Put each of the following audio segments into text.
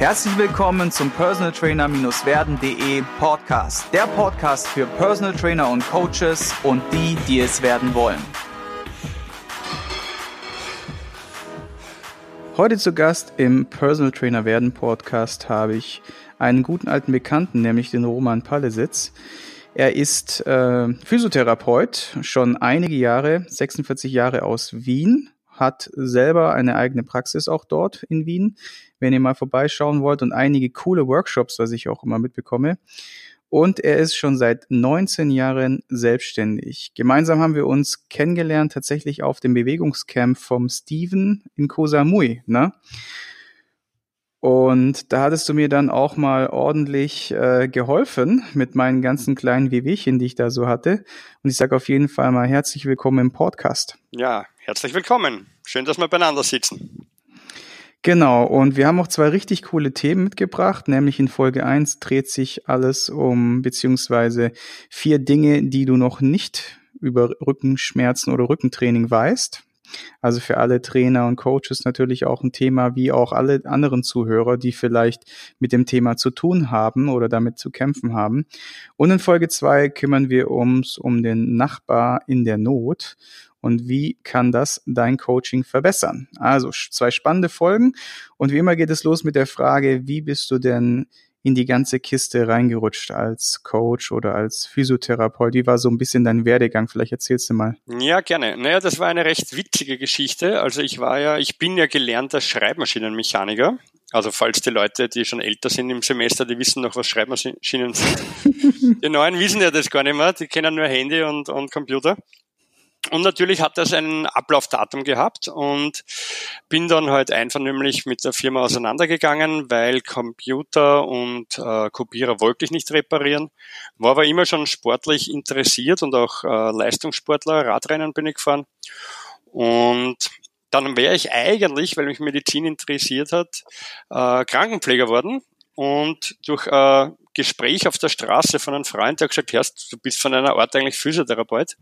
Herzlich willkommen zum Personal Trainer-werden.de Podcast. Der Podcast für Personal Trainer und Coaches und die, die es werden wollen. Heute zu Gast im Personal Trainer werden Podcast habe ich einen guten alten Bekannten, nämlich den Roman Pallesitz. Er ist äh, Physiotherapeut, schon einige Jahre, 46 Jahre aus Wien, hat selber eine eigene Praxis auch dort in Wien, wenn ihr mal vorbeischauen wollt und einige coole Workshops, was ich auch immer mitbekomme. Und er ist schon seit 19 Jahren selbstständig. Gemeinsam haben wir uns kennengelernt, tatsächlich auf dem Bewegungscamp vom Steven in Koh Samui. Ne? Und da hattest du mir dann auch mal ordentlich äh, geholfen mit meinen ganzen kleinen Wehwehchen, die ich da so hatte. Und ich sage auf jeden Fall mal herzlich willkommen im Podcast. Ja, herzlich willkommen. Schön, dass wir beieinander sitzen. Genau, und wir haben auch zwei richtig coole Themen mitgebracht, nämlich in Folge 1 dreht sich alles um, beziehungsweise vier Dinge, die du noch nicht über Rückenschmerzen oder Rückentraining weißt. Also für alle Trainer und Coaches natürlich auch ein Thema, wie auch alle anderen Zuhörer, die vielleicht mit dem Thema zu tun haben oder damit zu kämpfen haben. Und in Folge zwei kümmern wir uns um den Nachbar in der Not und wie kann das dein Coaching verbessern? Also zwei spannende Folgen und wie immer geht es los mit der Frage, wie bist du denn in die ganze Kiste reingerutscht als Coach oder als Physiotherapeut? Wie war so ein bisschen dein Werdegang? Vielleicht erzählst du mal. Ja, gerne. Naja, das war eine recht witzige Geschichte. Also ich war ja, ich bin ja gelernter Schreibmaschinenmechaniker. Also falls die Leute, die schon älter sind im Semester, die wissen noch, was Schreibmaschinen sind. die Neuen wissen ja das gar nicht mehr. Die kennen nur Handy und, und Computer. Und natürlich hat das ein Ablaufdatum gehabt und bin dann halt einvernehmlich mit der Firma auseinandergegangen, weil Computer und äh, Kopierer wollte ich nicht reparieren. War aber immer schon sportlich interessiert und auch äh, Leistungssportler, Radrennen bin ich gefahren. Und dann wäre ich eigentlich, weil mich Medizin interessiert hat, äh, Krankenpfleger worden und durch äh, Gespräch auf der Straße von einem Freund, der gesagt, hörst, du bist von einer Art eigentlich Physiotherapeut.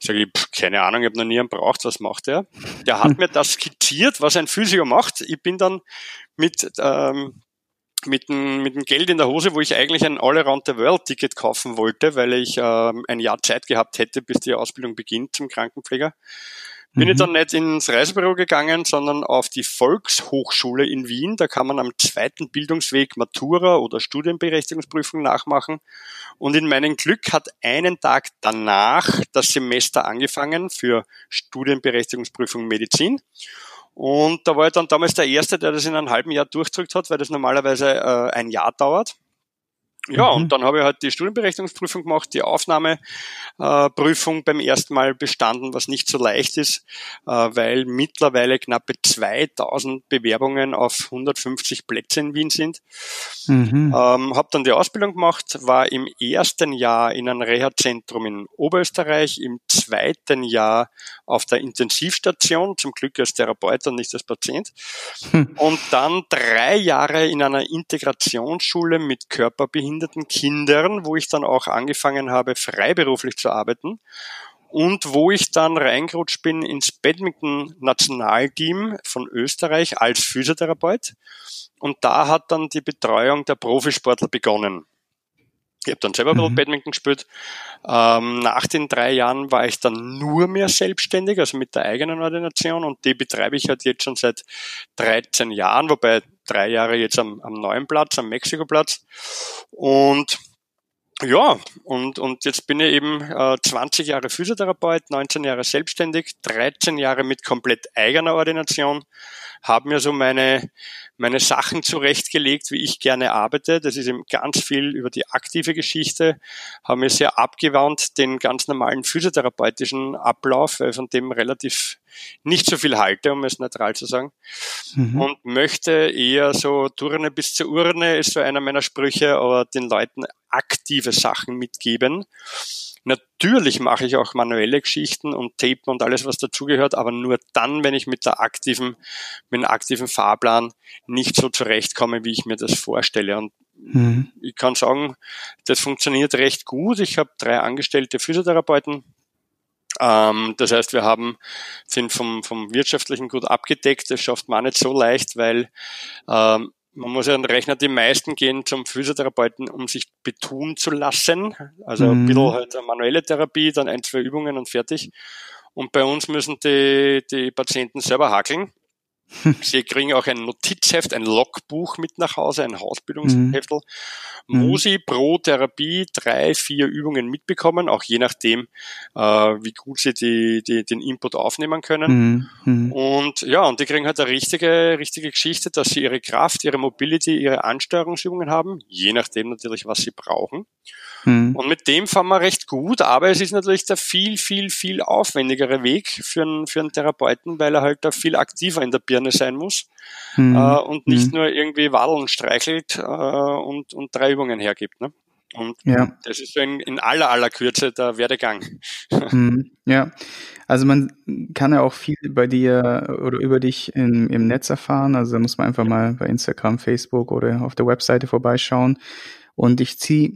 Sage ich, pff, keine Ahnung, ich habe noch nie einen braucht, was macht er? Der hat mir das skizziert, was ein Physio macht. Ich bin dann mit, ähm, mit dem, mit dem Geld in der Hose, wo ich eigentlich ein All-Around the World Ticket kaufen wollte, weil ich ähm, ein Jahr Zeit gehabt hätte, bis die Ausbildung beginnt zum Krankenpfleger bin mhm. ich dann nicht ins Reisebüro gegangen, sondern auf die Volkshochschule in Wien. Da kann man am zweiten Bildungsweg Matura oder Studienberechtigungsprüfung nachmachen. Und in meinem Glück hat einen Tag danach das Semester angefangen für Studienberechtigungsprüfung Medizin. Und da war ich dann damals der Erste, der das in einem halben Jahr durchdrückt hat, weil das normalerweise äh, ein Jahr dauert. Ja, mhm. und dann habe ich halt die Studienberechtigungsprüfung gemacht, die Aufnahmeprüfung äh, beim ersten Mal bestanden, was nicht so leicht ist, äh, weil mittlerweile knappe 2000 Bewerbungen auf 150 Plätze in Wien sind. Mhm. Ähm, habe dann die Ausbildung gemacht, war im ersten Jahr in einem Reha-Zentrum in Oberösterreich, im zweiten Jahr auf der Intensivstation, zum Glück als Therapeut und nicht als Patient. Mhm. Und dann drei Jahre in einer Integrationsschule mit Körperbehinderung behinderten Kindern, wo ich dann auch angefangen habe, freiberuflich zu arbeiten und wo ich dann reingerutscht bin ins Badminton-Nationalteam von Österreich als Physiotherapeut. Und da hat dann die Betreuung der Profisportler begonnen. Ich habe dann selber mhm. Badminton gespielt. Ähm, nach den drei Jahren war ich dann nur mehr selbstständig, also mit der eigenen Ordination und die betreibe ich halt jetzt schon seit 13 Jahren, wobei drei Jahre jetzt am, am neuen Platz, am Mexiko-Platz. Und ja, und, und jetzt bin ich eben äh, 20 Jahre Physiotherapeut, 19 Jahre selbstständig, 13 Jahre mit komplett eigener Ordination, habe mir so meine, meine Sachen zurechtgelegt, wie ich gerne arbeite. Das ist eben ganz viel über die aktive Geschichte, habe mir sehr abgewandt den ganz normalen physiotherapeutischen Ablauf, weil von dem relativ nicht so viel halte, um es neutral zu sagen. Mhm. Und möchte eher so Turne bis zur Urne, ist so einer meiner Sprüche, aber den Leuten aktive Sachen mitgeben. Natürlich mache ich auch manuelle Geschichten und Tapen und alles, was dazugehört, aber nur dann, wenn ich mit der aktiven, mit dem aktiven Fahrplan nicht so zurechtkomme, wie ich mir das vorstelle. Und mhm. ich kann sagen, das funktioniert recht gut. Ich habe drei angestellte Physiotherapeuten, ähm, das heißt, wir haben, sind vom, vom Wirtschaftlichen gut abgedeckt. Das schafft man nicht so leicht, weil ähm, man muss ja rechnen, die meisten gehen zum Physiotherapeuten, um sich betun zu lassen. Also mhm. ein bisschen halt eine manuelle Therapie, dann ein, zwei Übungen und fertig. Und bei uns müssen die, die Patienten selber hakeln. Sie kriegen auch ein Notizheft, ein Logbuch mit nach Hause, ein Hausbildungsheftel, mhm. wo sie pro Therapie drei, vier Übungen mitbekommen, auch je nachdem, äh, wie gut sie die, die, den Input aufnehmen können. Mhm. mhm. Und ja, und die kriegen halt eine richtige, richtige Geschichte, dass sie ihre Kraft, ihre Mobility, ihre Ansteuerungsübungen haben, je nachdem natürlich, was sie brauchen. Mhm. Und mit dem fahren wir recht gut, aber es ist natürlich der viel, viel, viel aufwendigere Weg für einen, für einen Therapeuten, weil er halt da viel aktiver in der Birne sein muss mhm. äh, und nicht mhm. nur irgendwie Wadeln streichelt äh, und, und drei Übungen hergibt. Ne? Und ja. das ist so in, in aller, aller Kürze der Werdegang. Mhm. Ja, also man kann ja auch viel bei dir oder über dich in, im Netz erfahren. Also da muss man einfach mal bei Instagram, Facebook oder auf der Webseite vorbeischauen. Und ich ziehe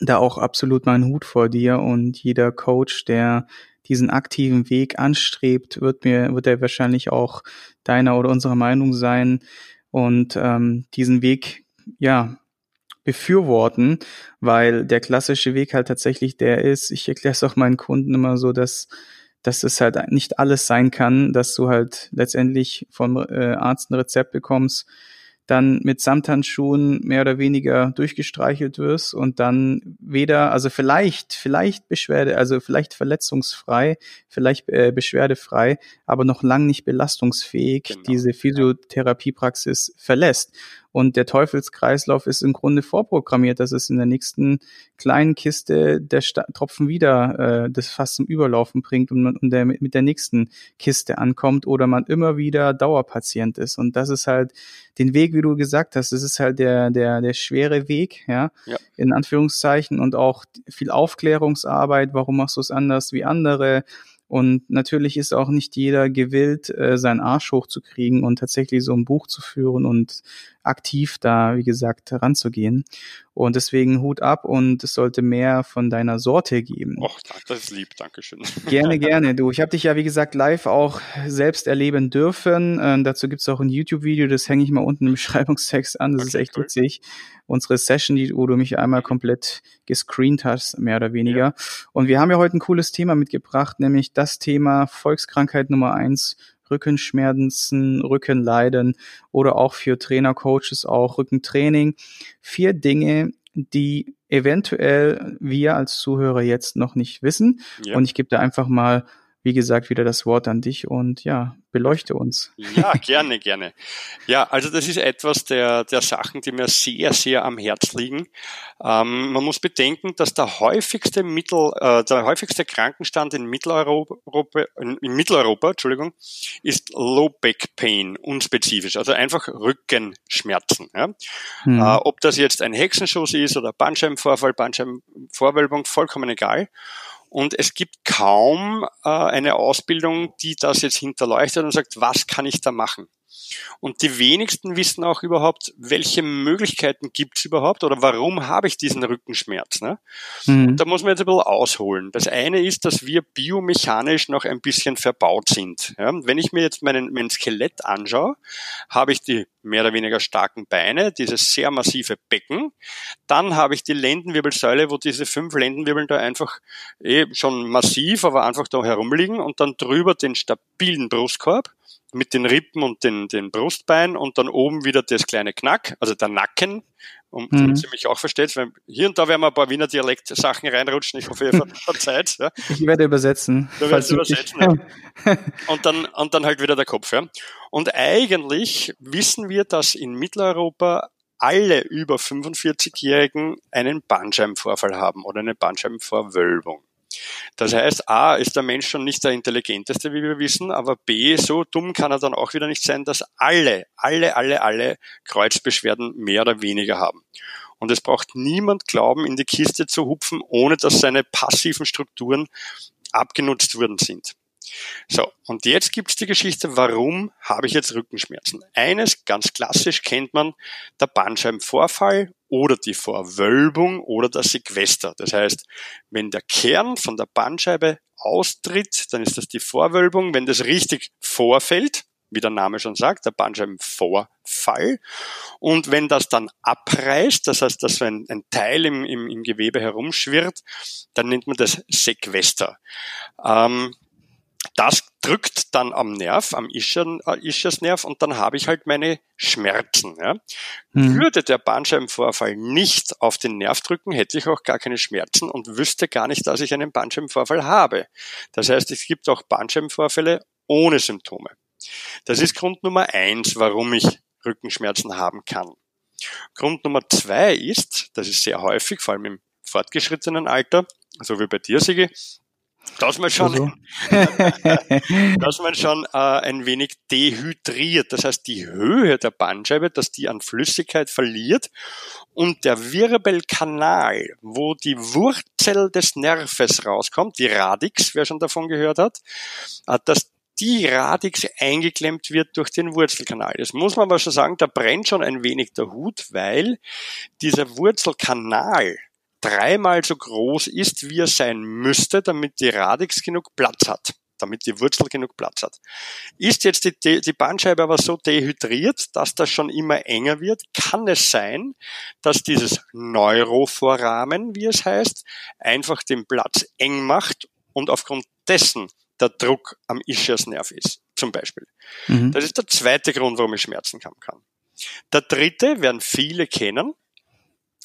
da auch absolut meinen Hut vor dir und jeder Coach, der diesen aktiven Weg anstrebt, wird mir, wird er wahrscheinlich auch deiner oder unserer Meinung sein und ähm, diesen Weg, ja, befürworten, weil der klassische Weg halt tatsächlich der ist, ich erkläre es auch meinen Kunden immer so, dass dass es halt nicht alles sein kann, dass du halt letztendlich vom äh, Arzt ein Rezept bekommst, dann mit Samthandschuhen mehr oder weniger durchgestreichelt wirst und dann weder, also vielleicht, vielleicht Beschwerde, also vielleicht verletzungsfrei, vielleicht äh, beschwerdefrei, aber noch lang nicht belastungsfähig genau. diese Physiotherapiepraxis verlässt. Und der Teufelskreislauf ist im Grunde vorprogrammiert, dass es in der nächsten kleinen Kiste der Sta Tropfen wieder äh, das Fass zum Überlaufen bringt und man und der, mit der nächsten Kiste ankommt oder man immer wieder Dauerpatient ist. Und das ist halt den Weg, wie du gesagt hast, das ist halt der, der, der schwere Weg, ja, ja. in Anführungszeichen und auch viel Aufklärungsarbeit, warum machst du es anders wie andere? Und natürlich ist auch nicht jeder gewillt, äh, seinen Arsch hochzukriegen und tatsächlich so ein Buch zu führen und aktiv da, wie gesagt, ranzugehen. Und deswegen Hut ab und es sollte mehr von deiner Sorte geben. Och, das ist lieb, Dankeschön. Gerne, gerne. Du, ich habe dich ja, wie gesagt, live auch selbst erleben dürfen. Ähm, dazu gibt's auch ein YouTube-Video, das hänge ich mal unten im Beschreibungstext an. Das okay, ist echt cool. witzig. Unsere Session, die, wo du mich einmal komplett gescreent hast, mehr oder weniger. Ja. Und wir haben ja heute ein cooles Thema mitgebracht, nämlich das Thema Volkskrankheit Nummer eins, Rückenschmerzen, Rückenleiden oder auch für Trainer, Coaches auch Rückentraining. Vier Dinge, die eventuell wir als Zuhörer jetzt noch nicht wissen. Ja. Und ich gebe da einfach mal wie gesagt, wieder das Wort an dich und ja, beleuchte uns. Ja, gerne, gerne. Ja, also das ist etwas der, der Sachen, die mir sehr, sehr am Herz liegen. Ähm, man muss bedenken, dass der häufigste Mittel, äh, der häufigste Krankenstand in Mitteleuropa, in Mitteleuropa, Entschuldigung, ist Low Back Pain, unspezifisch, also einfach Rückenschmerzen. Ja? Hm. Äh, ob das jetzt ein Hexenschuss ist oder Bandscheibenvorfall, Bandscheibenvorwölbung, vollkommen egal. Und es gibt kaum äh, eine Ausbildung, die das jetzt hinterleuchtet und sagt, was kann ich da machen? Und die wenigsten wissen auch überhaupt, welche Möglichkeiten gibt es überhaupt oder warum habe ich diesen Rückenschmerz. Ne? Mhm. da muss man jetzt ein bisschen ausholen. Das eine ist, dass wir biomechanisch noch ein bisschen verbaut sind. Ja? Wenn ich mir jetzt meinen, mein Skelett anschaue, habe ich die mehr oder weniger starken Beine, dieses sehr massive Becken. Dann habe ich die Lendenwirbelsäule, wo diese fünf Lendenwirbeln da einfach eh schon massiv, aber einfach da herumliegen und dann drüber den stabilen Brustkorb mit den Rippen und den, den Brustbeinen und dann oben wieder das kleine Knack, also der Nacken, um, mhm. damit sie mich auch versteht. Weil hier und da werden wir ein paar Wiener Dialekt-Sachen reinrutschen. Ich hoffe, ihr verzeiht. Ja. Ich werde übersetzen. Du wirst übersetzen. Ja. Und dann, und dann halt wieder der Kopf. Ja. Und eigentlich wissen wir, dass in Mitteleuropa alle über 45-Jährigen einen Bandscheibenvorfall haben oder eine Bandscheibenvorwölbung. Das heißt, A, ist der Mensch schon nicht der intelligenteste, wie wir wissen, aber B, so dumm kann er dann auch wieder nicht sein, dass alle, alle, alle, alle Kreuzbeschwerden mehr oder weniger haben. Und es braucht niemand glauben, in die Kiste zu hupfen, ohne dass seine passiven Strukturen abgenutzt worden sind. So, und jetzt gibt's die Geschichte, warum habe ich jetzt Rückenschmerzen? Eines, ganz klassisch, kennt man, der Bandscheibenvorfall oder die Vorwölbung oder der Sequester. Das heißt, wenn der Kern von der Bandscheibe austritt, dann ist das die Vorwölbung. Wenn das richtig vorfällt, wie der Name schon sagt, der Bandscheibenvorfall. Und wenn das dann abreißt, das heißt, dass ein, ein Teil im, im, im, Gewebe herumschwirrt, dann nennt man das Sequester. Ähm, das drückt dann am Nerv, am äh, Ischiasnerv und dann habe ich halt meine Schmerzen. Ja. Mhm. Würde der Bandscheibenvorfall nicht auf den Nerv drücken, hätte ich auch gar keine Schmerzen und wüsste gar nicht, dass ich einen Bandscheibenvorfall habe. Das heißt, es gibt auch Bandscheibenvorfälle ohne Symptome. Das ist Grund Nummer eins, warum ich Rückenschmerzen haben kann. Grund Nummer zwei ist, das ist sehr häufig, vor allem im fortgeschrittenen Alter, so wie bei dir, Sigi, dass man schon, also. dass man schon äh, ein wenig dehydriert. Das heißt, die Höhe der Bandscheibe, dass die an Flüssigkeit verliert und der Wirbelkanal, wo die Wurzel des Nerves rauskommt, die Radix, wer schon davon gehört hat, äh, dass die Radix eingeklemmt wird durch den Wurzelkanal. Das muss man aber schon sagen, da brennt schon ein wenig der Hut, weil dieser Wurzelkanal dreimal so groß ist, wie er sein müsste, damit die Radix genug Platz hat, damit die Wurzel genug Platz hat. Ist jetzt die, die Bandscheibe aber so dehydriert, dass das schon immer enger wird, kann es sein, dass dieses Neuroforamen, wie es heißt, einfach den Platz eng macht und aufgrund dessen der Druck am Ischiasnerv ist, zum Beispiel. Mhm. Das ist der zweite Grund, warum ich Schmerzen haben kann. Der dritte werden viele kennen,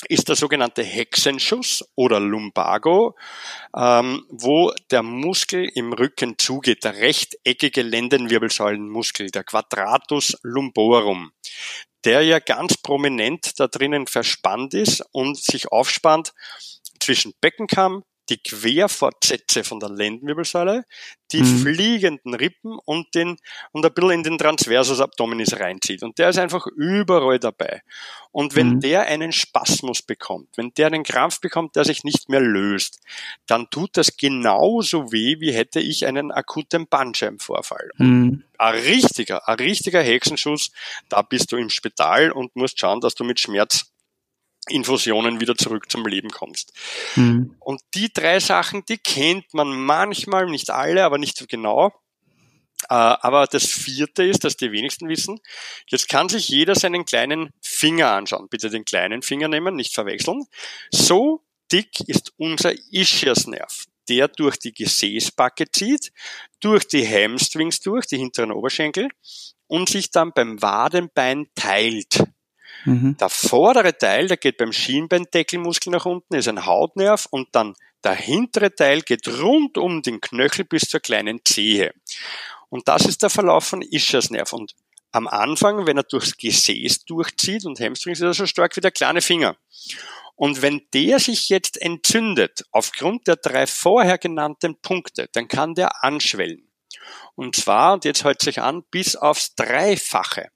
ist der sogenannte Hexenschuss oder Lumbago, ähm, wo der Muskel im Rücken zugeht, der rechteckige Lendenwirbelsäulenmuskel, der Quadratus lumborum, der ja ganz prominent da drinnen verspannt ist und sich aufspannt zwischen Beckenkamm, die Querfortsätze von der Lendenwirbelsäule, die mhm. fliegenden Rippen und den, und ein bisschen in den Transversus Abdominis reinzieht. Und der ist einfach überall dabei. Und wenn mhm. der einen Spasmus bekommt, wenn der einen Krampf bekommt, der sich nicht mehr löst, dann tut das genauso weh, wie hätte ich einen akuten Bandscheibenvorfall. Mhm. Ein richtiger, ein richtiger Hexenschuss, da bist du im Spital und musst schauen, dass du mit Schmerz Infusionen wieder zurück zum Leben kommst. Mhm. Und die drei Sachen, die kennt man manchmal, nicht alle, aber nicht so genau. Äh, aber das vierte ist, dass die wenigsten wissen, jetzt kann sich jeder seinen kleinen Finger anschauen. Bitte den kleinen Finger nehmen, nicht verwechseln. So dick ist unser Ischiasnerv, der durch die Gesäßbacke zieht, durch die Hamstrings durch, die hinteren Oberschenkel und sich dann beim Wadenbein teilt. Mhm. Der vordere Teil, der geht beim Schienbeindeckelmuskel nach unten, ist ein Hautnerv und dann der hintere Teil geht rund um den Knöchel bis zur kleinen Zehe. Und das ist der Verlauf von Ischiasnerv. Und am Anfang, wenn er durchs Gesäß durchzieht und Hamstrings, ist er so stark wie der kleine Finger. Und wenn der sich jetzt entzündet, aufgrund der drei vorher genannten Punkte, dann kann der anschwellen. Und zwar, und jetzt hält sich an, bis aufs Dreifache.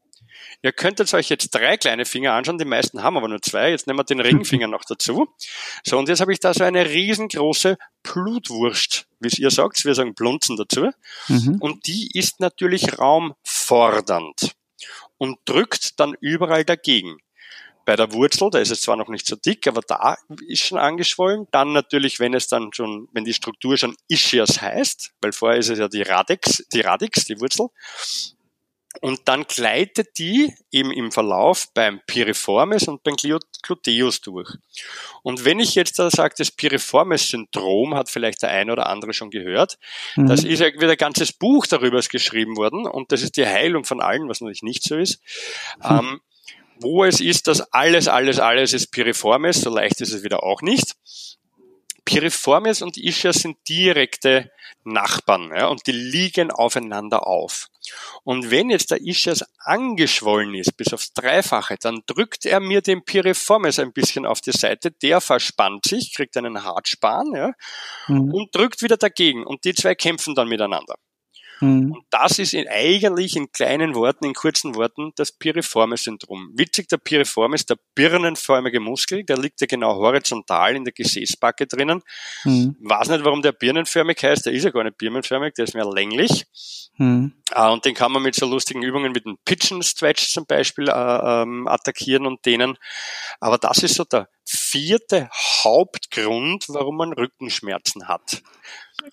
Ihr könntet euch jetzt drei kleine Finger anschauen, die meisten haben aber nur zwei. Jetzt nehmen wir den Ringfinger noch dazu. So, und jetzt habe ich da so eine riesengroße Blutwurst, wie es ihr sagt. Wir sagen Blunzen dazu. Mhm. Und die ist natürlich raumfordernd und drückt dann überall dagegen bei der Wurzel, da ist es zwar noch nicht so dick, aber da ist schon angeschwollen. Dann natürlich, wenn es dann schon, wenn die Struktur schon Ischias heißt, weil vorher ist es ja die Radix, die Radix, die Wurzel, und dann gleitet die eben im Verlauf beim Piriformis und beim Gluteus durch. Und wenn ich jetzt da sage, das Piriformis-Syndrom hat vielleicht der eine oder andere schon gehört, mhm. das ist ja wieder ein ganzes Buch darüber geschrieben worden und das ist die Heilung von allen, was natürlich nicht so ist. Mhm. Ähm, wo es ist, dass alles, alles, alles ist Piriformis, so leicht ist es wieder auch nicht. Piriformis und Ischias sind direkte Nachbarn ja, und die liegen aufeinander auf. Und wenn jetzt der Ischias angeschwollen ist bis aufs Dreifache, dann drückt er mir den Piriformis ein bisschen auf die Seite, der verspannt sich, kriegt einen Hartspan ja, mhm. und drückt wieder dagegen und die zwei kämpfen dann miteinander. Mhm. Und das ist in, eigentlich in kleinen Worten, in kurzen Worten, das Piriformis-Syndrom. Witzig, der Piriformis, der birnenförmige Muskel, der liegt ja genau horizontal in der Gesäßbacke drinnen. Mhm. Weiß nicht, warum der birnenförmig heißt, der ist ja gar nicht birnenförmig, der ist mehr länglich. Mhm. Uh, und den kann man mit so lustigen Übungen mit dem Pigeon Stretch zum Beispiel uh, ähm, attackieren und denen. Aber das ist so der vierte Hauptgrund, warum man Rückenschmerzen hat.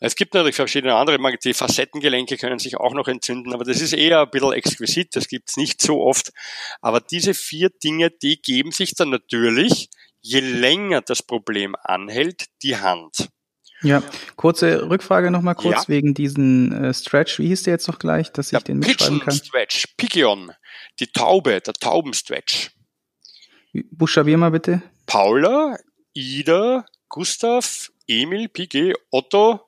Es gibt natürlich verschiedene andere, die Facettengelenke können sich auch noch entzünden, aber das ist eher ein bisschen exquisit, das gibt's nicht so oft. Aber diese vier Dinge, die geben sich dann natürlich, je länger das Problem anhält, die Hand. Ja, kurze Rückfrage nochmal kurz ja. wegen diesen äh, Stretch. Wie hieß der jetzt noch gleich, dass ich der den mitschreiben kann? Stretch, Pigeon, die Taube, der Taubenstretch. Buchstabier mal bitte. Paula, Ida, Gustav, Emil, Piguet, Otto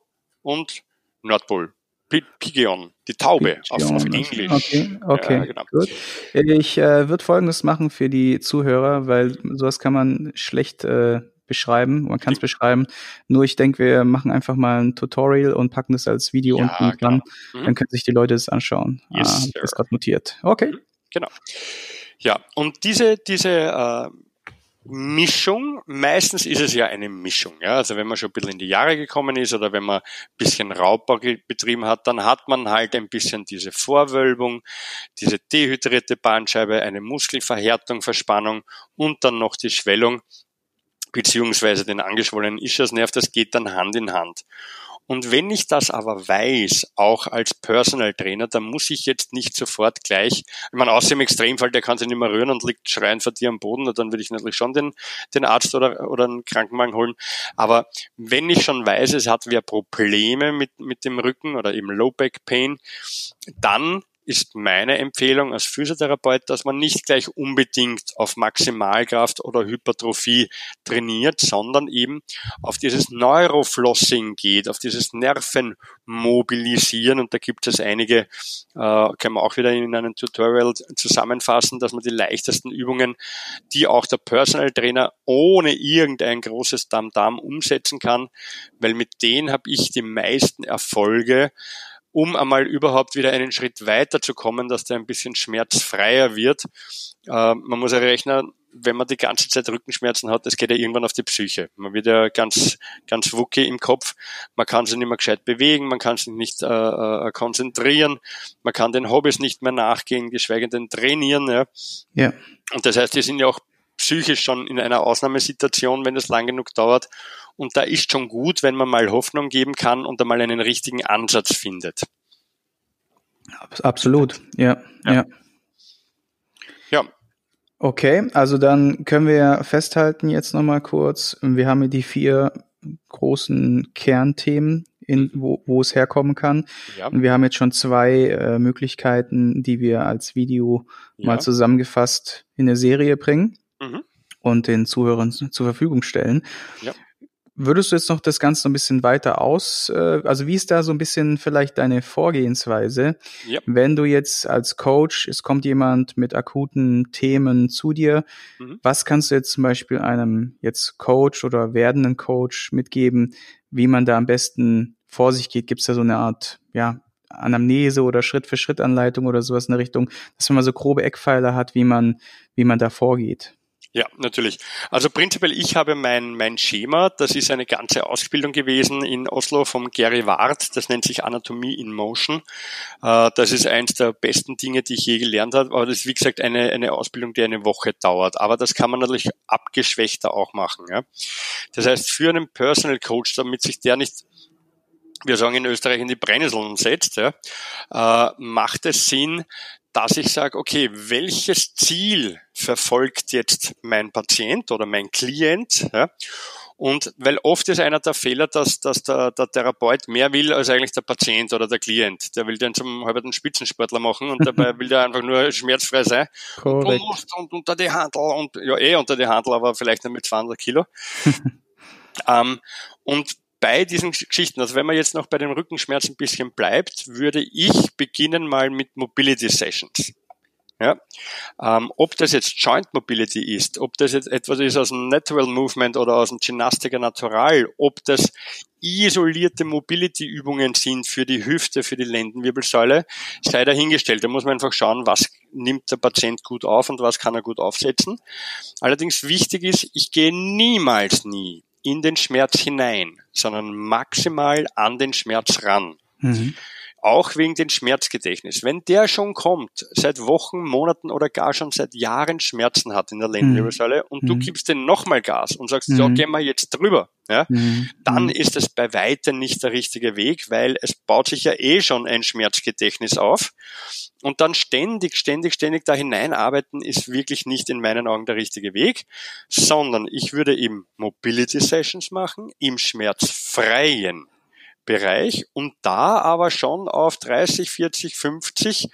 und Nordpol. Pigeon, die Taube auf, auf, Englisch. Okay, okay, ja, genau. gut. Ich äh, würde Folgendes machen für die Zuhörer, weil sowas kann man schlecht äh, beschreiben. Man kann es beschreiben. Nur ich denke, wir machen einfach mal ein Tutorial und packen das als Video ja, unten dran. Genau. Mhm. Dann können sich die Leute das anschauen. Yes, ah, das gerade notiert. Okay. Mhm, genau. Ja, und diese, diese äh, Mischung, meistens ist es ja eine Mischung. Ja? Also wenn man schon ein bisschen in die Jahre gekommen ist oder wenn man ein bisschen Raubbau betrieben hat, dann hat man halt ein bisschen diese Vorwölbung, diese dehydrierte Bandscheibe, eine Muskelverhärtung, Verspannung und dann noch die Schwellung beziehungsweise den angeschwollenen Ischiasnerv, das geht dann Hand in Hand. Und wenn ich das aber weiß, auch als Personal Trainer, dann muss ich jetzt nicht sofort gleich, ich meine, außer im Extremfall, der kann sich nicht mehr rühren und liegt schreiend vor dir am Boden, dann würde ich natürlich schon den, den Arzt oder, oder einen Krankenwagen holen. Aber wenn ich schon weiß, es hat wer Probleme mit, mit dem Rücken oder eben Low Back Pain, dann ist meine Empfehlung als Physiotherapeut, dass man nicht gleich unbedingt auf Maximalkraft oder Hypertrophie trainiert, sondern eben auf dieses Neuroflossing geht, auf dieses Nervenmobilisieren. Und da gibt es einige, äh, können wir auch wieder in einem Tutorial zusammenfassen, dass man die leichtesten Übungen, die auch der Personal Trainer ohne irgendein großes Damm-Damm umsetzen kann, weil mit denen habe ich die meisten Erfolge, um einmal überhaupt wieder einen Schritt weiter zu kommen, dass der ein bisschen schmerzfreier wird. Äh, man muss ja rechnen, wenn man die ganze Zeit Rückenschmerzen hat, das geht ja irgendwann auf die Psyche. Man wird ja ganz, ganz wucki im Kopf. Man kann sich nicht mehr gescheit bewegen, man kann sich nicht äh, äh, konzentrieren, man kann den Hobbys nicht mehr nachgehen, geschweige denn trainieren. Ja. ja. Und das heißt, die sind ja auch psychisch schon in einer Ausnahmesituation, wenn es lang genug dauert. Und da ist schon gut, wenn man mal Hoffnung geben kann und einmal einen richtigen Ansatz findet. Absolut, ja, ja. ja. ja. Okay, also dann können wir festhalten jetzt nochmal kurz. Wir haben hier die vier großen Kernthemen, in, wo, wo es herkommen kann. Ja. Und wir haben jetzt schon zwei äh, Möglichkeiten, die wir als Video ja. mal zusammengefasst in eine Serie bringen mhm. und den Zuhörern zur Verfügung stellen. Ja. Würdest du jetzt noch das Ganze so ein bisschen weiter aus, äh, also wie ist da so ein bisschen vielleicht deine Vorgehensweise, ja. wenn du jetzt als Coach, es kommt jemand mit akuten Themen zu dir, mhm. was kannst du jetzt zum Beispiel einem jetzt Coach oder werdenden Coach mitgeben, wie man da am besten vor sich geht? Gibt es da so eine Art, ja, Anamnese oder Schritt-für-Schritt-Anleitung oder sowas in der Richtung, dass man mal so grobe Eckpfeiler hat, wie man, wie man da vorgeht? Ja, natürlich. Also prinzipiell, ich habe mein, mein Schema, das ist eine ganze Ausbildung gewesen in Oslo vom Gary Ward, das nennt sich Anatomie in Motion. Äh, das ist eins der besten Dinge, die ich je gelernt habe, aber das ist wie gesagt eine, eine Ausbildung, die eine Woche dauert. Aber das kann man natürlich abgeschwächter auch machen. Ja. Das heißt, für einen Personal Coach, damit sich der nicht wir sagen in Österreich in die Brennnesseln setzt, ja, äh, macht es Sinn, dass ich sage, okay, welches Ziel verfolgt jetzt mein Patient oder mein Klient? Ja? Und weil oft ist einer der Fehler, dass, dass der, der Therapeut mehr will als eigentlich der Patient oder der Klient. Der will den zum halben Spitzensportler machen und dabei will der einfach nur schmerzfrei sein. Und, musst und unter die Handel und ja eh unter die Handel, aber vielleicht nicht mit 200 Kilo. ähm, und bei diesen Geschichten, also wenn man jetzt noch bei dem Rückenschmerz ein bisschen bleibt, würde ich beginnen mal mit Mobility Sessions. Ja, ähm, ob das jetzt Joint Mobility ist, ob das jetzt etwas ist aus dem Natural Movement oder aus dem Gymnastica Natural, ob das isolierte Mobility-Übungen sind für die Hüfte, für die Lendenwirbelsäule, sei dahingestellt. Da muss man einfach schauen, was nimmt der Patient gut auf und was kann er gut aufsetzen. Allerdings wichtig ist, ich gehe niemals nie in den Schmerz hinein, sondern maximal an den Schmerz ran. Mhm. Auch wegen dem Schmerzgedächtnis. Wenn der schon kommt, seit Wochen, Monaten oder gar schon seit Jahren Schmerzen hat in der Lendenwirbelsäule mhm. und du mhm. gibst den nochmal Gas und sagst, mhm. ja, gehen wir jetzt drüber, ja, mhm. dann mhm. ist es bei weitem nicht der richtige Weg, weil es baut sich ja eh schon ein Schmerzgedächtnis auf und dann ständig, ständig, ständig da hineinarbeiten ist wirklich nicht in meinen Augen der richtige Weg, sondern ich würde eben Mobility Sessions machen im schmerzfreien Bereich und da aber schon auf 30, 40, 50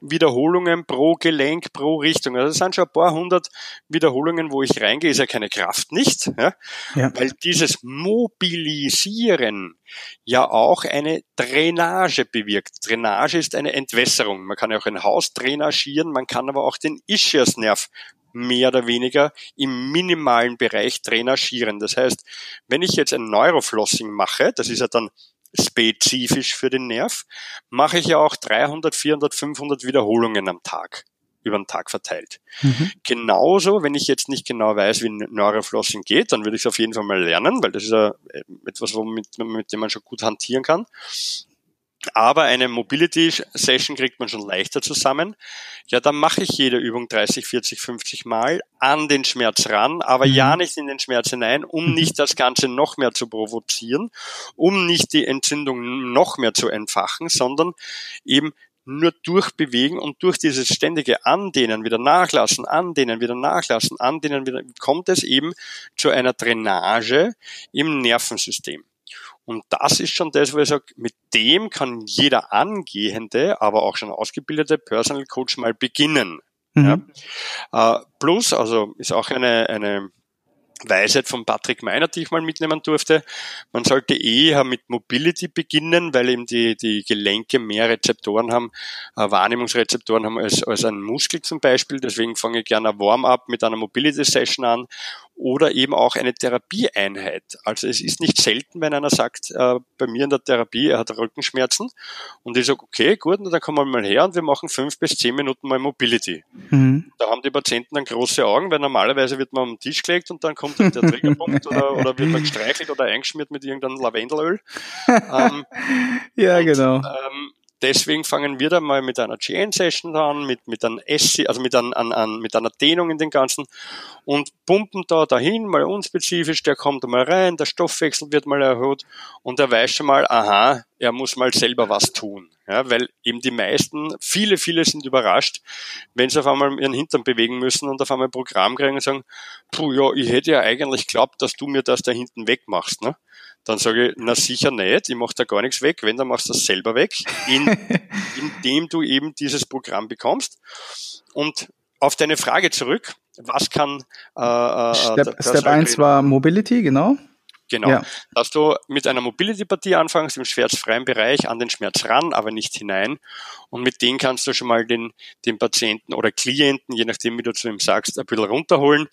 Wiederholungen pro Gelenk, pro Richtung. Also das sind schon ein paar hundert Wiederholungen, wo ich reingehe, ist ja keine Kraft nicht, ja? ja. weil dieses Mobilisieren ja auch eine Drainage bewirkt. Drainage ist eine Entwässerung. Man kann ja auch ein Haus drainagieren, man kann aber auch den Ischiasnerv mehr oder weniger im minimalen Bereich drainagieren. Das heißt, wenn ich jetzt ein Neuroflossing mache, das ist ja dann spezifisch für den Nerv, mache ich ja auch 300, 400, 500 Wiederholungen am Tag über den Tag verteilt. Mhm. Genauso, wenn ich jetzt nicht genau weiß, wie Neuroflossing geht, dann würde ich es auf jeden Fall mal lernen, weil das ist ja etwas, womit, mit dem man schon gut hantieren kann. Aber eine Mobility Session kriegt man schon leichter zusammen. Ja, dann mache ich jede Übung 30, 40, 50 Mal an den Schmerz ran, aber ja mhm. nicht in den Schmerz hinein, um mhm. nicht das Ganze noch mehr zu provozieren, um nicht die Entzündung noch mehr zu entfachen, sondern eben nur durchbewegen und durch dieses ständige Andehnen, wieder nachlassen, andehnen, wieder nachlassen, andehnen, wieder, kommt es eben zu einer Drainage im Nervensystem. Und das ist schon das, wo ich sage, mit dem kann jeder angehende, aber auch schon ausgebildete Personal Coach mal beginnen. Mhm. Ja. Äh, plus, also ist auch eine, eine Weisheit von Patrick Meiner, die ich mal mitnehmen durfte. Man sollte eher mit Mobility beginnen, weil eben die, die Gelenke mehr Rezeptoren haben, äh, Wahrnehmungsrezeptoren haben als, als ein Muskel zum Beispiel. Deswegen fange ich gerne ein Warm-up mit einer Mobility Session an oder eben auch eine Therapieeinheit. Also es ist nicht selten, wenn einer sagt, äh, bei mir in der Therapie, er hat Rückenschmerzen und ich sage, okay, gut, dann kommen wir mal her und wir machen fünf bis zehn Minuten mal Mobility. Mhm. Da haben die Patienten dann große Augen, weil normalerweise wird man am Tisch gelegt und dann kommt dann der Triggerpunkt oder, oder wird man gestreichelt oder eingeschmiert mit irgendeinem Lavendelöl. ähm, ja, und, genau. Ähm, deswegen fangen wir da mal mit einer GN-Session an, mit, mit einem Essi, also mit, ein, an, an, mit einer Dehnung in den Ganzen und pumpen da dahin, mal unspezifisch, der kommt mal rein, der Stoffwechsel wird mal erhöht und er weiß schon mal, aha, er muss mal selber was tun. Ja, weil eben die meisten, viele, viele sind überrascht, wenn sie auf einmal ihren Hintern bewegen müssen und auf einmal ein Programm kriegen und sagen, puh, ja, ich hätte ja eigentlich glaubt, dass du mir das da hinten wegmachst. Ne? Dann sage ich, na sicher nicht, ich mache da gar nichts weg, wenn, dann machst du das selber weg, in, indem du eben dieses Programm bekommst. Und auf deine Frage zurück, was kann äh, äh Step, Step 1 war Mobility, genau. Genau. Ja. Dass du mit einer Mobility-Partie anfängst im schmerzfreien Bereich an den Schmerz ran, aber nicht hinein. Und mit denen kannst du schon mal den, den Patienten oder Klienten, je nachdem, wie du zu ihm sagst, ein bisschen runterholen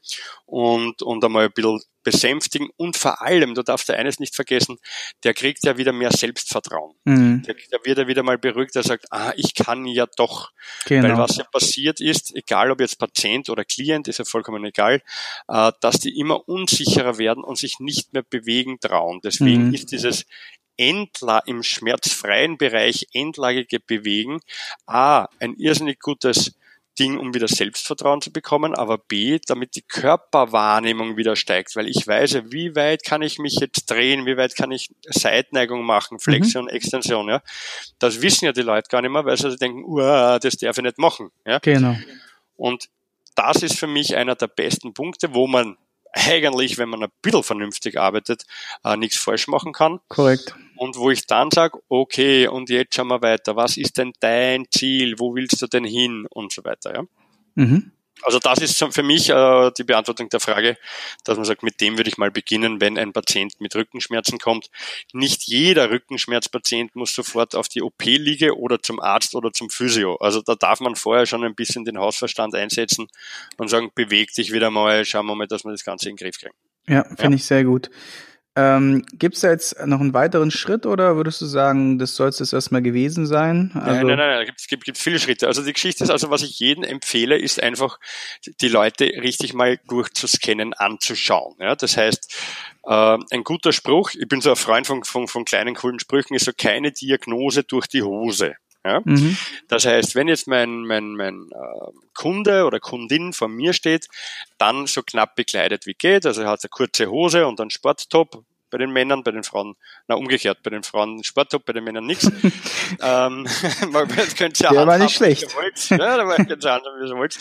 und, und einmal ein bisschen besänftigen und vor allem, du darfst ja eines nicht vergessen, der kriegt ja wieder mehr Selbstvertrauen. Mhm. Der, der, wird ja wieder mal beruhigt, der sagt, ah, ich kann ja doch. Genau. Weil was ja passiert ist, egal ob jetzt Patient oder Klient, ist ja vollkommen egal, äh, dass die immer unsicherer werden und sich nicht mehr bewegen trauen. Deswegen mhm. ist dieses Endla im schmerzfreien Bereich endlagige Bewegen A, ein irrsinnig gutes Ding, um wieder Selbstvertrauen zu bekommen, aber B, damit die Körperwahrnehmung wieder steigt, weil ich weiß, wie weit kann ich mich jetzt drehen, wie weit kann ich Seitneigung machen, Flexion, mhm. Extension, ja. Das wissen ja die Leute gar nicht mehr, weil sie denken, uh, das darf ich nicht machen, ja. Genau. Und das ist für mich einer der besten Punkte, wo man eigentlich, wenn man ein bisschen vernünftig arbeitet, äh, nichts falsch machen kann. Korrekt. Und wo ich dann sage, okay, und jetzt schauen wir weiter, was ist denn dein Ziel, wo willst du denn hin und so weiter. Ja? Mhm. Also das ist für mich äh, die Beantwortung der Frage, dass man sagt, mit dem würde ich mal beginnen, wenn ein Patient mit Rückenschmerzen kommt. Nicht jeder Rückenschmerzpatient muss sofort auf die OP-Liege oder zum Arzt oder zum Physio. Also da darf man vorher schon ein bisschen den Hausverstand einsetzen und sagen, beweg dich wieder mal, schauen wir mal, dass wir das Ganze in den Griff kriegen. Ja, finde ja. ich sehr gut. Ähm, Gibt es da jetzt noch einen weiteren Schritt oder würdest du sagen, das soll es erstmal gewesen sein? Also nein, nein, nein, nein. es gibt, gibt viele Schritte. Also die Geschichte ist also, was ich jedem empfehle, ist einfach, die Leute richtig mal durchzuscannen, anzuschauen. Ja, das heißt, äh, ein guter Spruch, ich bin so ein Freund von, von, von kleinen, coolen Sprüchen, ist so keine Diagnose durch die Hose. Ja? Mhm. Das heißt, wenn jetzt mein, mein, mein äh, Kunde oder Kundin vor mir steht, dann so knapp bekleidet wie geht. Also er hat eine kurze Hose und einen Sporttop, bei den Männern, bei den Frauen, na umgekehrt, bei den Frauen Sporttop, bei den Männern nichts. ähm, man könnte ja Der war nicht schlecht. Ja, da ich ganz anders, wie ihr wollt.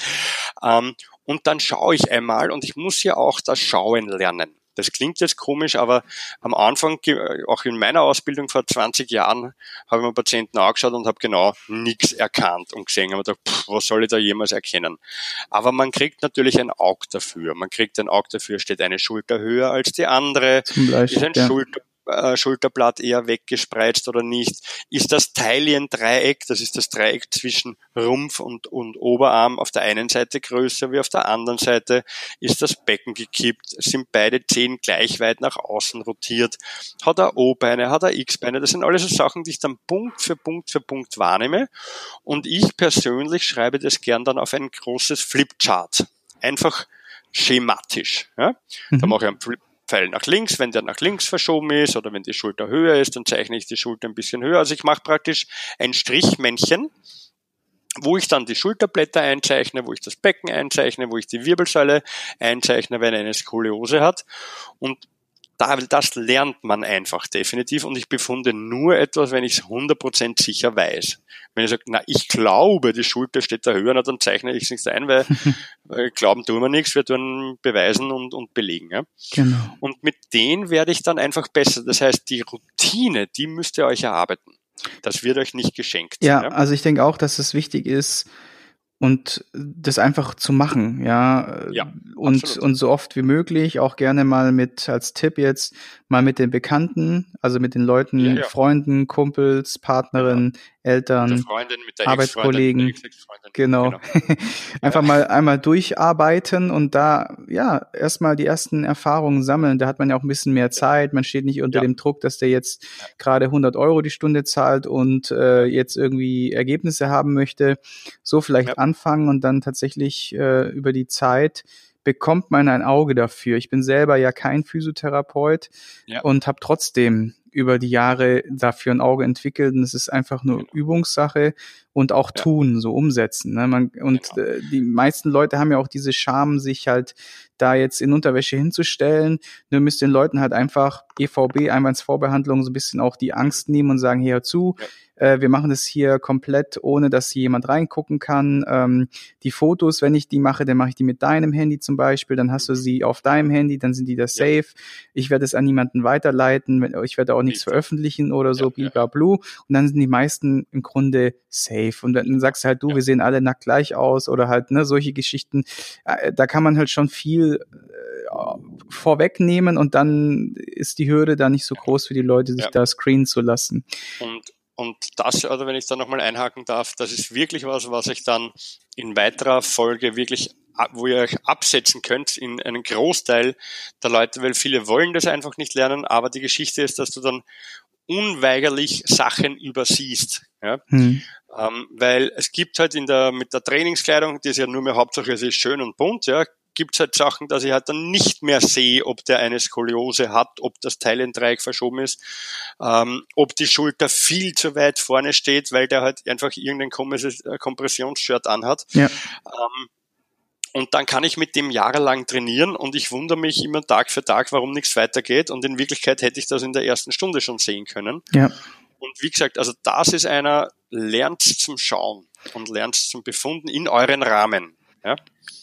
Ähm, und dann schaue ich einmal und ich muss ja auch das Schauen lernen. Das klingt jetzt komisch, aber am Anfang, auch in meiner Ausbildung vor 20 Jahren, habe ich mir Patienten angeschaut und habe genau nichts erkannt und gesehen. Und gedacht, pff, was soll ich da jemals erkennen? Aber man kriegt natürlich ein Auge dafür. Man kriegt ein Auge dafür, steht eine Schulter höher als die andere, Beispiel, ist ein ja. Schulter äh, Schulterblatt eher weggespreizt oder nicht? Ist das Taillien-Dreieck, das ist das Dreieck zwischen Rumpf und, und Oberarm auf der einen Seite größer wie auf der anderen Seite? Ist das Becken gekippt? Sind beide Zehen gleich weit nach außen rotiert? Hat er O-Beine? Hat er X-Beine? Das sind alles so Sachen, die ich dann Punkt für Punkt für Punkt wahrnehme. Und ich persönlich schreibe das gern dann auf ein großes Flipchart. Einfach schematisch. Ja? Mhm. Da mache ich einen Flip Pfeil nach links, wenn der nach links verschoben ist oder wenn die Schulter höher ist, dann zeichne ich die Schulter ein bisschen höher. Also ich mache praktisch ein Strichmännchen, wo ich dann die Schulterblätter einzeichne, wo ich das Becken einzeichne, wo ich die Wirbelsäule einzeichne, wenn er eine Skoliose hat. Und das lernt man einfach definitiv und ich befunde nur etwas, wenn ich es 100% sicher weiß. Wenn ich sage, na, ich glaube, die Schulter steht da höher, na, dann zeichne ich es nicht ein, weil, weil glauben tun wir nichts, wir tun beweisen und, und belegen. Ja? Genau. Und mit denen werde ich dann einfach besser. Das heißt, die Routine, die müsst ihr euch erarbeiten. Das wird euch nicht geschenkt. Ja, ja? also ich denke auch, dass es wichtig ist, und das einfach zu machen, ja. ja und, und so oft wie möglich, auch gerne mal mit, als Tipp jetzt, mal mit den Bekannten, also mit den Leuten, ja, ja. Freunden, Kumpels, Partnerin, Eltern, Freundin, Arbeitskollegen, genau, genau. einfach mal einmal durcharbeiten und da ja erstmal die ersten Erfahrungen sammeln. Da hat man ja auch ein bisschen mehr Zeit. Man steht nicht unter dem Druck, dass der jetzt gerade 100 Euro die Stunde zahlt und äh, jetzt irgendwie Ergebnisse haben möchte. So vielleicht anfangen und dann tatsächlich äh, über die Zeit bekommt man ein Auge dafür. Ich bin selber ja kein Physiotherapeut ja. und habe trotzdem über die Jahre dafür ein Auge entwickelt und es ist einfach nur genau. Übungssache und auch ja. tun, so umsetzen. Ne? Man, und genau. äh, die meisten Leute haben ja auch diese Scham, sich halt da jetzt in Unterwäsche hinzustellen. Nur müsst den Leuten halt einfach EVB, Einwandsvorbehandlung, so ein bisschen auch die Angst nehmen und sagen, hier hör zu, ja äh, wir machen das hier komplett, ohne dass jemand reingucken kann. Ähm, die Fotos, wenn ich die mache, dann mache ich die mit deinem Handy zum Beispiel, dann hast du sie auf deinem Handy, dann sind die da safe. Ja. Ich werde es an niemanden weiterleiten, ich werde auch nichts veröffentlichen oder so, ja, blablabla. Und dann sind die meisten im Grunde safe. Und dann sagst du halt, du, wir sehen alle nackt gleich aus oder halt, ne, solche Geschichten. Äh, da kann man halt schon viel äh, vorwegnehmen und dann ist die Hürde da nicht so groß für die Leute, sich ja. da screenen zu lassen. Und und das, oder wenn ich da nochmal einhaken darf, das ist wirklich was, was ich dann in weiterer Folge wirklich, wo ihr euch absetzen könnt in einen Großteil der Leute, weil viele wollen das einfach nicht lernen, aber die Geschichte ist, dass du dann unweigerlich Sachen übersiehst. Ja? Hm. Ähm, weil es gibt halt in der, mit der Trainingskleidung, die ist ja nur mehr Hauptsache, es ist schön und bunt, ja, gibt es halt Sachen, dass ich halt dann nicht mehr sehe, ob der eine Skoliose hat, ob das Teilendreieck verschoben ist, ähm, ob die Schulter viel zu weit vorne steht, weil der halt einfach irgendein äh, Kompressionsshirt anhat. Ja. Ähm, und dann kann ich mit dem jahrelang trainieren und ich wundere mich immer Tag für Tag, warum nichts weitergeht. Und in Wirklichkeit hätte ich das in der ersten Stunde schon sehen können. Ja. Und wie gesagt, also das ist einer, lernt zum Schauen und lernt zum Befunden in euren Rahmen. Ja.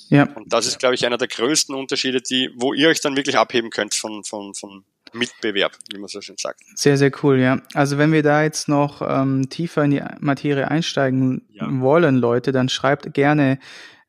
Ja. Und das ist, glaube ich, einer der größten Unterschiede, die, wo ihr euch dann wirklich abheben könnt von, von, von Mitbewerb, wie man so schön sagt. Sehr, sehr cool, ja. Also wenn wir da jetzt noch ähm, tiefer in die Materie einsteigen ja. wollen, Leute, dann schreibt gerne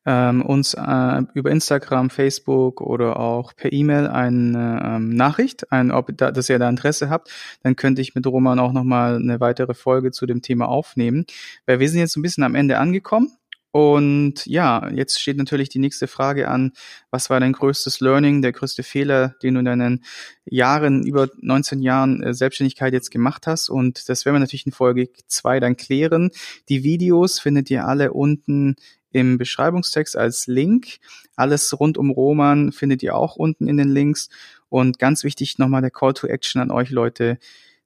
ähm, uns äh, über Instagram, Facebook oder auch per E-Mail eine ähm, Nachricht, ein, ob da, dass ihr da Interesse habt, dann könnte ich mit Roman auch nochmal eine weitere Folge zu dem Thema aufnehmen. Weil wir sind jetzt ein bisschen am Ende angekommen Und ja, jetzt steht natürlich die nächste Frage an. Was war dein größtes Learning, der größte Fehler, den du in deinen Jahren, über 19 Jahren äh, Selbstständigkeit jetzt gemacht hast? Und das werden wir natürlich in Folge zwei dann klären. Die Videos findet ihr alle unten im Beschreibungstext als Link. Alles rund um Roman findet ihr auch unten in den Links. Und ganz wichtig nochmal der Call to Action an euch Leute.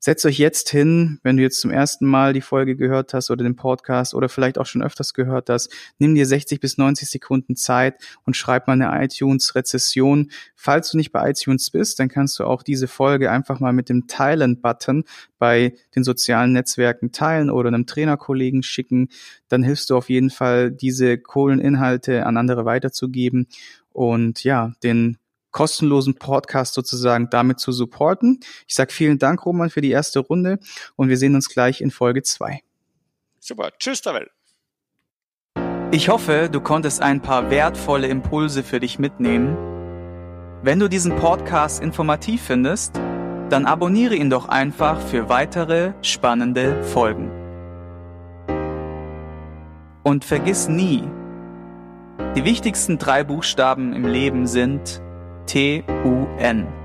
Setzt euch jetzt hin, wenn du jetzt zum ersten Mal die Folge gehört hast oder den Podcast oder vielleicht auch schon öfters gehört hast, nimm dir 60 bis 90 Sekunden Zeit und schreib mal eine iTunes-Rezession. Falls du nicht bei iTunes bist, dann kannst du auch diese Folge einfach mal mit dem Teilen-Button bei den sozialen Netzwerken teilen oder einem Trainerkollegen schicken. Dann hilfst du auf jeden Fall, diese coolen Inhalte an andere weiterzugeben und ja, den kostenlosen Podcast sozusagen damit zu supporten. Ich sage vielen Dank, Roman, für die erste Runde und wir sehen uns gleich in Folge 2. Super. Tschüss, Davel. Ich hoffe, du konntest ein paar wertvolle Impulse für dich mitnehmen. Wenn du diesen Podcast informativ findest, dann abonniere ihn doch einfach für weitere spannende Folgen. Und vergiss nie, die wichtigsten drei Buchstaben im Leben sind T-U-N.